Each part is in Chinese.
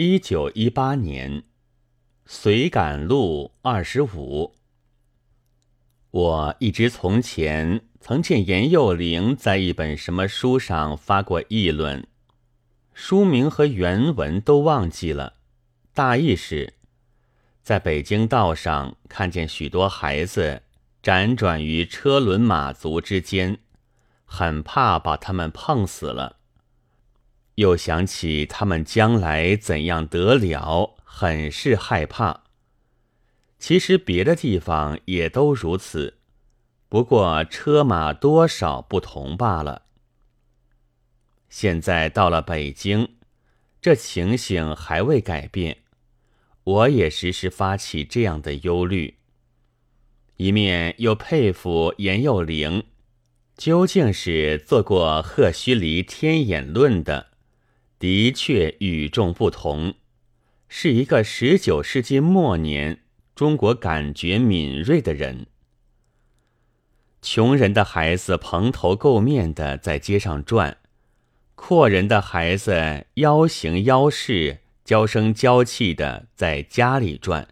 一九一八年，随感录二十五。我一直从前曾见严幼龄在一本什么书上发过议论，书名和原文都忘记了，大意是：在北京道上看见许多孩子辗转于车轮马足之间，很怕把他们碰死了。又想起他们将来怎样得了，很是害怕。其实别的地方也都如此，不过车马多少不同罢了。现在到了北京，这情形还未改变，我也时时发起这样的忧虑。一面又佩服严幼龄，究竟是做过赫胥黎天演论的。的确与众不同，是一个十九世纪末年中国感觉敏锐的人。穷人的孩子蓬头垢面的在街上转，阔人的孩子妖形妖势、娇声娇气的在家里转，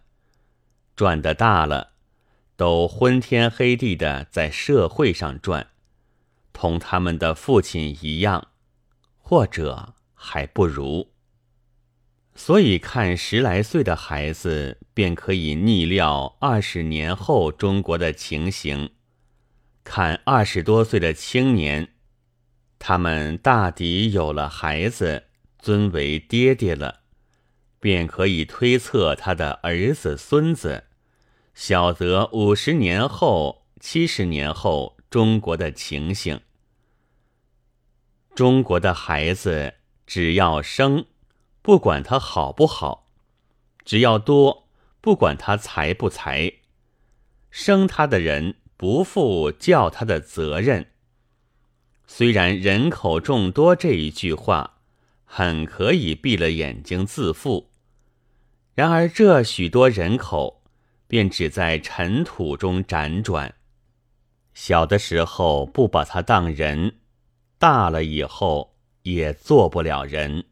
转的大了，都昏天黑地的在社会上转，同他们的父亲一样，或者。还不如，所以看十来岁的孩子，便可以逆料二十年后中国的情形；看二十多岁的青年，他们大抵有了孩子，尊为爹爹了，便可以推测他的儿子孙子，晓得五十年后、七十年后中国的情形。中国的孩子。只要生，不管他好不好；只要多，不管他才不才。生他的人不负教他的责任。虽然人口众多这一句话，很可以闭了眼睛自负。然而这许多人口，便只在尘土中辗转。小的时候不把他当人，大了以后。也做不了人。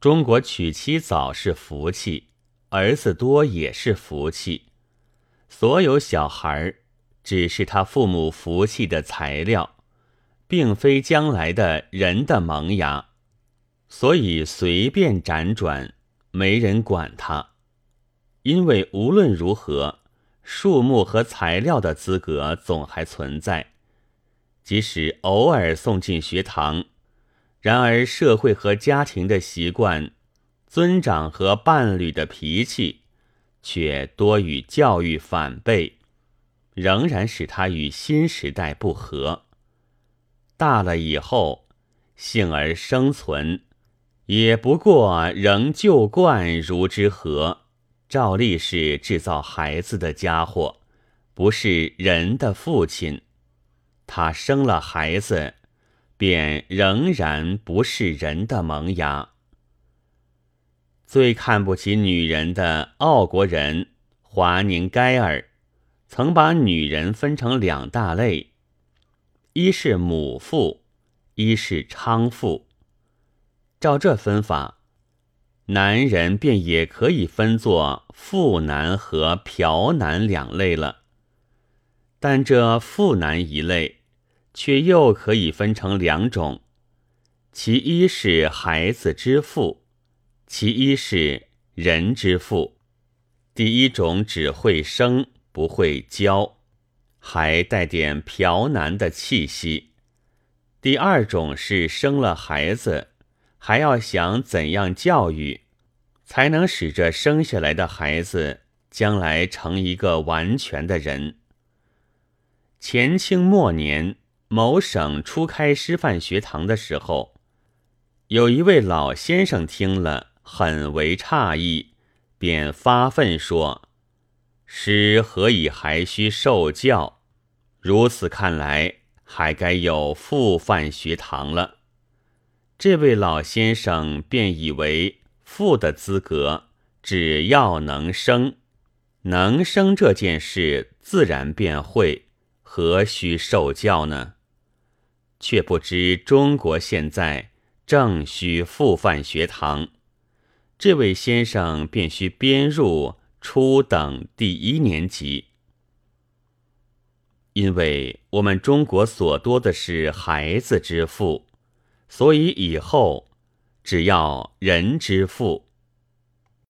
中国娶妻早是福气，儿子多也是福气。所有小孩只是他父母福气的材料，并非将来的人的萌芽，所以随便辗转，没人管他。因为无论如何，树木和材料的资格总还存在。即使偶尔送进学堂，然而社会和家庭的习惯、尊长和伴侣的脾气，却多与教育反背，仍然使他与新时代不合。大了以后，幸而生存，也不过仍旧惯如之何，照例是制造孩子的家伙，不是人的父亲。他生了孩子，便仍然不是人的萌芽。最看不起女人的奥国人华宁盖尔，曾把女人分成两大类：一是母妇，一是娼妇。照这分法，男人便也可以分作妇男和嫖男两类了。但这妇男一类。却又可以分成两种，其一是孩子之父，其一是人之父。第一种只会生不会教，还带点嫖男的气息；第二种是生了孩子，还要想怎样教育，才能使这生下来的孩子将来成一个完全的人。前清末年。某省初开师范学堂的时候，有一位老先生听了很为诧异，便发愤说：“师何以还需受教？如此看来，还该有复范学堂了。”这位老先生便以为父的资格只要能生，能生这件事自然便会，何须受教呢？却不知中国现在正需复范学堂，这位先生便需编入初等第一年级，因为我们中国所多的是孩子之父，所以以后只要人之父。